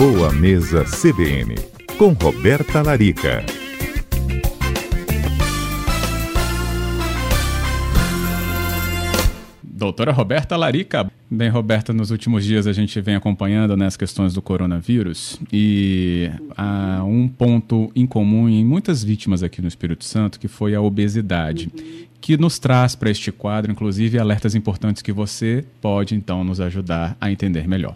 Boa Mesa CBN, com Roberta Larica. Doutora Roberta Larica. Bem, Roberta, nos últimos dias a gente vem acompanhando né, as questões do coronavírus e há um ponto em comum em muitas vítimas aqui no Espírito Santo, que foi a obesidade, que nos traz para este quadro, inclusive, alertas importantes que você pode, então, nos ajudar a entender melhor.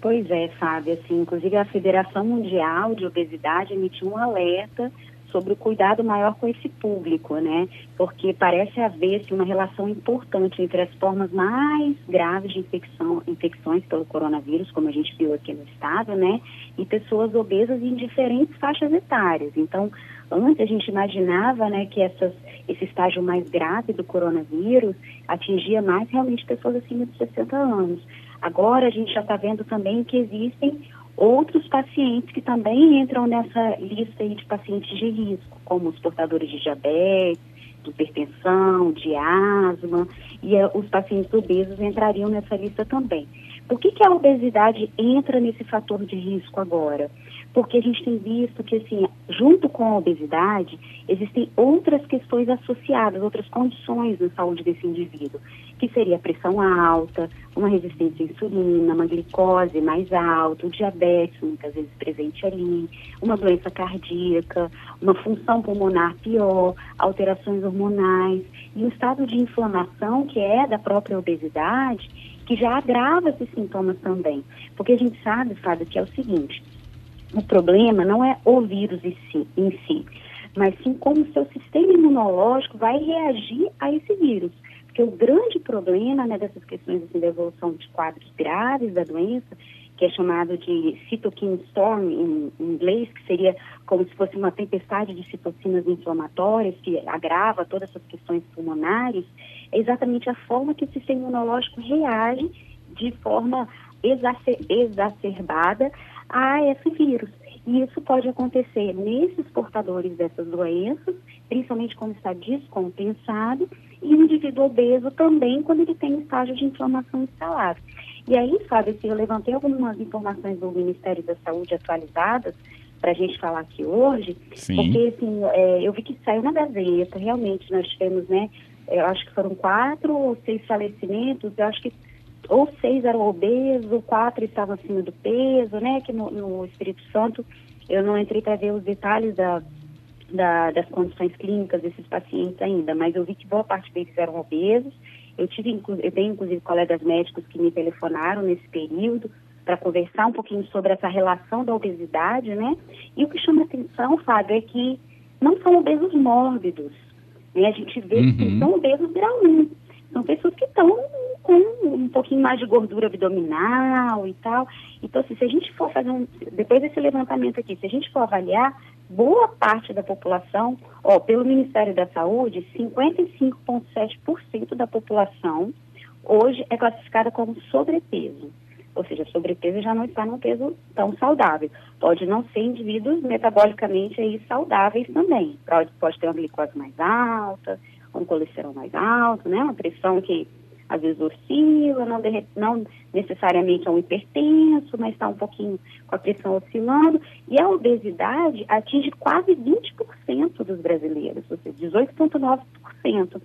Pois é, Fábio, assim, inclusive a Federação Mundial de Obesidade emitiu um alerta sobre o cuidado maior com esse público, né? Porque parece haver assim, uma relação importante entre as formas mais graves de infecção, infecções pelo coronavírus, como a gente viu aqui no estado, né? E pessoas obesas em diferentes faixas etárias. Então, antes a gente imaginava, né, que essas, esse estágio mais grave do coronavírus atingia mais realmente pessoas acima de 60 anos. Agora a gente já está vendo também que existem outros pacientes que também entram nessa lista de pacientes de risco, como os portadores de diabetes, de hipertensão, de asma, e uh, os pacientes obesos entrariam nessa lista também. Por que, que a obesidade entra nesse fator de risco agora? Porque a gente tem visto que, assim, junto com a obesidade, existem outras questões associadas, outras condições na saúde desse indivíduo, que seria a pressão alta, uma resistência à insulina, uma glicose mais alta, o diabetes muitas vezes presente ali, uma doença cardíaca, uma função pulmonar pior, alterações hormonais e um estado de inflamação que é da própria obesidade, que já agrava esses sintomas também. Porque a gente sabe, Fábio, que é o seguinte, o problema não é o vírus em si, em si mas sim como o seu sistema imunológico vai reagir a esse vírus. Porque o grande problema né, dessas questões assim, da evolução de quadros graves da doença, que é chamado de cytokine storm em, em inglês, que seria como se fosse uma tempestade de citocinas inflamatórias que agrava todas essas questões pulmonares, é exatamente a forma que o sistema imunológico reage de forma exacer exacerbada a esse vírus. E isso pode acontecer nesses portadores dessas doenças, principalmente quando está descompensado, e o indivíduo obeso também quando ele tem estágio de inflamação instalado. E aí, Fábio, assim, eu levantei algumas informações do Ministério da Saúde atualizadas para a gente falar aqui hoje, Sim. porque assim, é, eu vi que saiu na Gazeta, realmente nós tivemos, né, eu acho que foram quatro ou seis falecimentos, eu acho que ou seis eram obesos, quatro estavam acima do peso, né? Que no, no Espírito Santo eu não entrei para ver os detalhes da, da, das condições clínicas desses pacientes ainda, mas eu vi que boa parte deles eram obesos. Eu tive, eu tenho inclusive colegas médicos que me telefonaram nesse período para conversar um pouquinho sobre essa relação da obesidade, né? E o que chama atenção, Fábio, é que não são obesos mórbidos. Né? A gente vê uhum. que são obesos grau 1. São pessoas que estão com um pouquinho mais de gordura abdominal e tal. Então, assim, se a gente for fazer um. Depois desse levantamento aqui, se a gente for avaliar, boa parte da população, ó, pelo Ministério da Saúde, 55,7% da população hoje é classificada como sobrepeso. Ou seja, sobrepeso já não está num peso tão saudável. Pode não ser indivíduos metabolicamente aí saudáveis também. Pode, pode ter uma glicose mais alta, um colesterol mais alto, né? Uma pressão que às vezes oscila, não, de, não necessariamente é um hipertenso, mas está um pouquinho com a pressão oscilando. E a obesidade atinge quase 20% dos brasileiros, ou seja, 18,9%.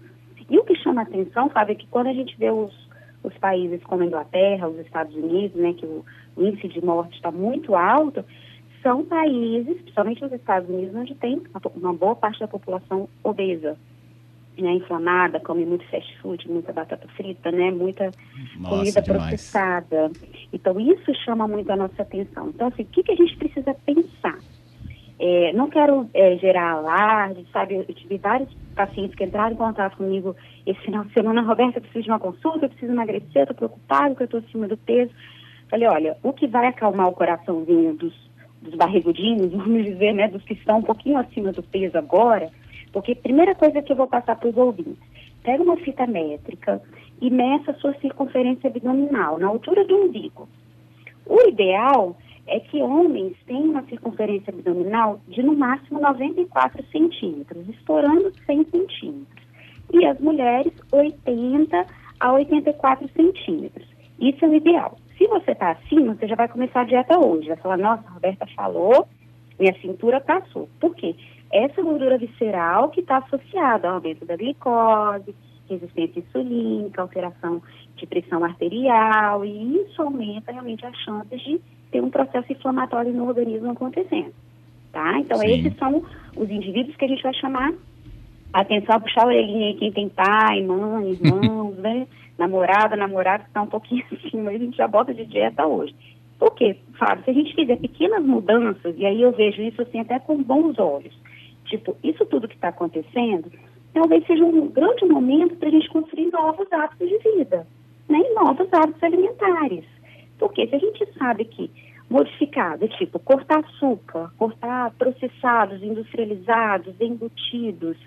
E o que chama atenção, Fábio, é que quando a gente vê os, os países como a Inglaterra, os Estados Unidos, né, que o, o índice de morte está muito alto, são países, principalmente os Estados Unidos, onde tem uma boa parte da população obesa né, inflamada, come muito fast food, muita batata frita, né, muita nossa, comida demais. processada. Então, isso chama muito a nossa atenção. Então, assim, o que, que a gente precisa pensar? É, não quero é, gerar alarde, sabe? Eu, eu, tive vários pacientes que entraram em contato comigo esse final de semana. Roberta, eu preciso de uma consulta, eu preciso emagrecer, estou preocupado que eu estou acima do peso. Falei, olha, o que vai acalmar o coraçãozinho dos, dos barrigudinhos, vamos dizer, né, dos que estão um pouquinho acima do peso agora, porque a primeira coisa que eu vou passar para os ouvintes, pega uma fita métrica e meça a sua circunferência abdominal, na altura do umbigo. O ideal é que homens tenham uma circunferência abdominal de no máximo 94 centímetros, estourando 100 centímetros. E as mulheres, 80 a 84 centímetros. Isso é o ideal. Se você está acima, você já vai começar a dieta hoje. Vai falar, nossa, a Roberta falou, minha cintura passou. Por quê? Essa gordura visceral que está associada ao aumento da glicose, resistência insulínica, alteração de pressão arterial, e isso aumenta realmente as chances de ter um processo inflamatório no organismo acontecendo. Tá? Então, Sim. esses são os indivíduos que a gente vai chamar atenção, puxar a orelhinha aí quem tem pai, mãe, irmãos, né? Namorada, namorado que está um pouquinho acima, a gente já bota de dieta hoje. Por quê, Fábio? Se a gente fizer pequenas mudanças, e aí eu vejo isso assim até com bons olhos, tipo, isso tudo que está acontecendo, talvez seja um grande momento para a gente construir novos hábitos de vida, né? E novos hábitos alimentares. Porque se a gente sabe que modificado, tipo cortar açúcar, cortar processados, industrializados, embutidos,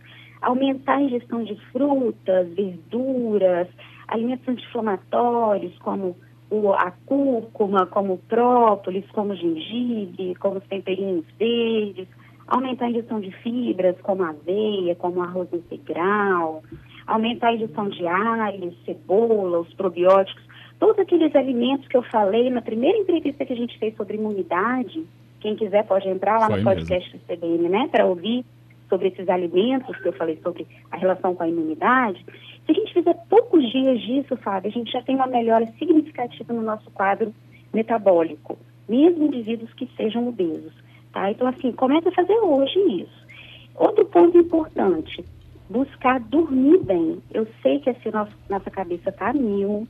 aumentar a ingestão de frutas, verduras, alimentos anti-inflamatórios como o, a cúrcuma, como o própolis, como o gengibre, como os temperinhos verdes, aumentar a ingestão de fibras como aveia, como arroz integral, aumentar a ingestão de alho, cebola, os probióticos, todos aqueles alimentos que eu falei na primeira entrevista que a gente fez sobre imunidade, quem quiser pode entrar lá Foi no podcast do CBN, né, para ouvir sobre esses alimentos que eu falei sobre a relação com a imunidade. Se a gente fizer poucos dias disso, Fábio, a gente já tem uma melhora significativa no nosso quadro metabólico, mesmo indivíduos que sejam obesos. Tá? Então, assim, comece a fazer hoje isso. Outro ponto importante, buscar dormir bem. Eu sei que assim, nosso, nossa cabeça está mil,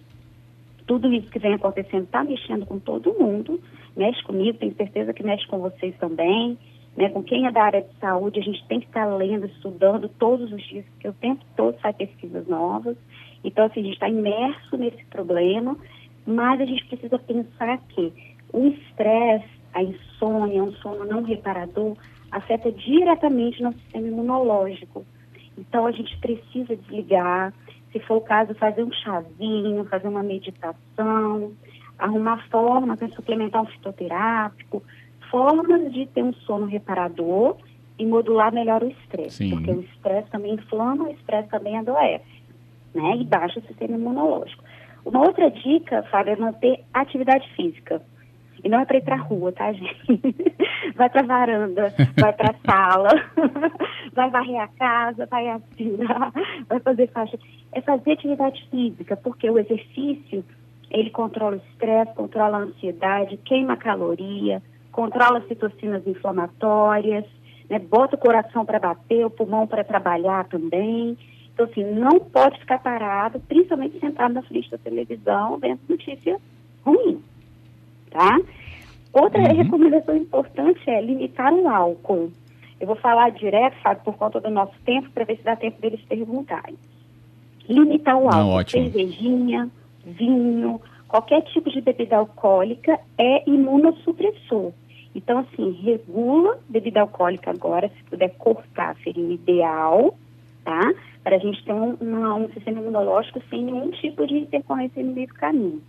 tudo isso que vem acontecendo está mexendo com todo mundo, mexe comigo, tenho certeza que mexe com vocês também, né? com quem é da área de saúde, a gente tem que estar tá lendo, estudando todos os dias, porque o tempo todo sai pesquisas novas. Então, assim, a gente está imerso nesse problema, mas a gente precisa pensar que o estresse a insônia, um sono não reparador, afeta diretamente nosso sistema imunológico. Então a gente precisa desligar, se for o caso, fazer um chazinho, fazer uma meditação, arrumar formas para suplementar um fitoterápico, formas de ter um sono reparador e modular melhor o estresse, porque o estresse também inflama, o estresse também adoece, né? E baixa o sistema imunológico. Uma outra dica, Fábio, é manter atividade física. E não é para ir para rua, tá, gente? Vai para varanda, vai para sala, vai varrer a casa, vai aspirar, vai fazer faixa. É fazer atividade física, porque o exercício, ele controla o estresse, controla a ansiedade, queima caloria, controla as citocinas inflamatórias, né? bota o coração para bater, o pulmão para trabalhar também. Então, assim, não pode ficar parado, principalmente sentado na frente da televisão, vendo notícia ruim tá? Outra uhum. recomendação importante é limitar o álcool. Eu vou falar direto, sabe, por conta do nosso tempo, para ver se dá tempo deles perguntarem. Limitar o álcool. Não, cervejinha, vinho, qualquer tipo de bebida alcoólica é imunossupressor. Então, assim, regula bebida alcoólica agora, se puder cortar, seria o ideal, tá? Para a gente ter um, uma, um sistema imunológico sem nenhum tipo de intercorrência no meio do caminho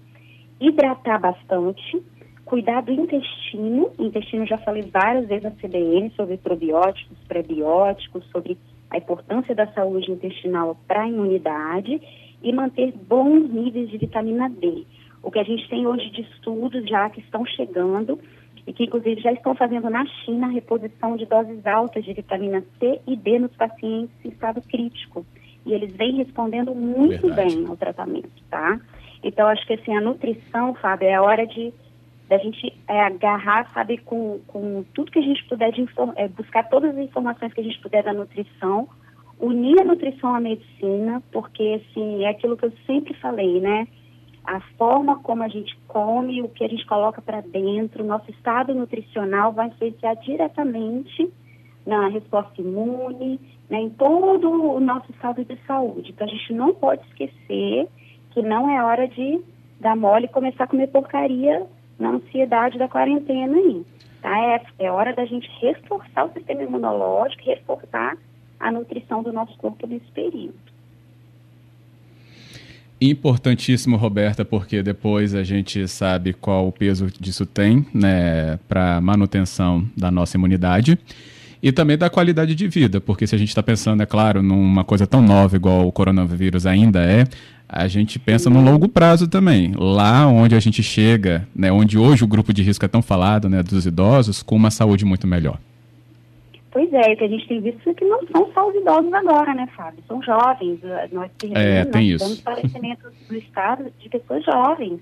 hidratar bastante, cuidar do intestino. O intestino já falei várias vezes na CBN sobre probióticos, prebióticos, sobre a importância da saúde intestinal para a imunidade e manter bons níveis de vitamina D. O que a gente tem hoje de estudos já que estão chegando e que inclusive já estão fazendo na China a reposição de doses altas de vitamina C e D nos pacientes em estado crítico. E eles vêm respondendo muito Verdade. bem ao tratamento, tá? Então, acho que assim, a nutrição, Fábio, é a hora de da gente é, agarrar, sabe, com, com tudo que a gente puder de é, buscar todas as informações que a gente puder da nutrição, unir a nutrição à medicina, porque assim, é aquilo que eu sempre falei, né? A forma como a gente come, o que a gente coloca para dentro, nosso estado nutricional vai influenciar diretamente na resposta imune, né, em todo o nosso estado de saúde. Então a gente não pode esquecer que não é hora de dar mole e começar a comer porcaria na ansiedade da quarentena aí. Tá? É, é hora da gente reforçar o sistema imunológico, reforçar a nutrição do nosso corpo nesse período. Importantíssimo, Roberta, porque depois a gente sabe qual o peso disso tem né, para manutenção da nossa imunidade. e também da qualidade de vida, porque se a gente está pensando, é claro, numa coisa tão nova igual o coronavírus ainda é, a gente pensa no longo prazo também. Lá onde a gente chega, né, onde hoje o grupo de risco é tão falado, né, dos idosos, com uma saúde muito melhor. Pois é, que a gente tem visto que não são só os idosos agora, né, Fábio? São jovens. Nós, é, nós tem isso. falecimentos do Estado de pessoas jovens,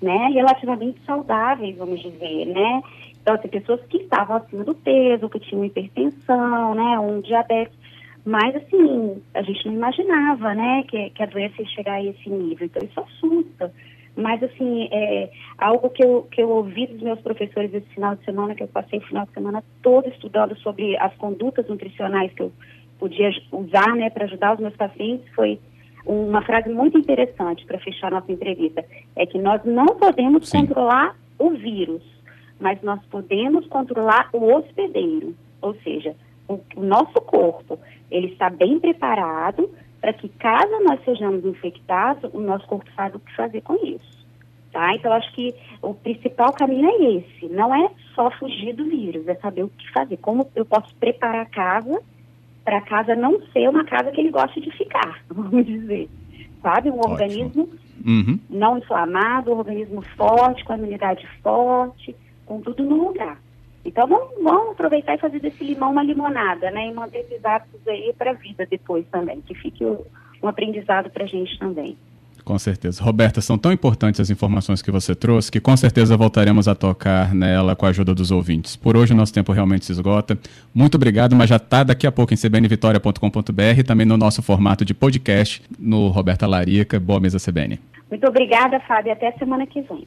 né, relativamente saudáveis, vamos dizer, né? Então, assim, pessoas que estavam acima do peso, que tinham hipertensão, né, um diabetes. Mas, assim, a gente não imaginava, né, que, que a doença ia chegar a esse nível. Então, isso assusta. Mas, assim, é algo que eu, que eu ouvi dos meus professores esse final de semana, que eu passei o final de semana todo estudando sobre as condutas nutricionais que eu podia usar, né, para ajudar os meus pacientes, foi uma frase muito interessante para fechar nossa entrevista. É que nós não podemos Sim. controlar o vírus, mas nós podemos controlar o hospedeiro. Ou seja, o, o nosso corpo, ele está bem preparado para que caso nós sejamos infectados, o nosso corpo sabe o que fazer com isso. Tá? Então, acho que o principal caminho é esse. Não é só fugir do vírus, é saber o que fazer. Como eu posso preparar a casa para a casa não ser uma casa que ele goste de ficar, vamos dizer. Sabe? Um Ótimo. organismo uhum. não inflamado, um organismo forte, com a imunidade forte, com tudo no lugar. Então vamos, vamos, aproveitar e fazer desse limão uma limonada, né? E manter esses hábitos aí para a vida depois também, que fique um aprendizado para a gente também. Com certeza. Roberta, são tão importantes as informações que você trouxe que com certeza voltaremos a tocar nela com a ajuda dos ouvintes. Por hoje o nosso tempo realmente se esgota. Muito obrigado, mas já está daqui a pouco em cbnvitoria.com.br e também no nosso formato de podcast no Roberta Larica. Boa mesa CBN. Muito obrigada, Fábio. Até semana que vem.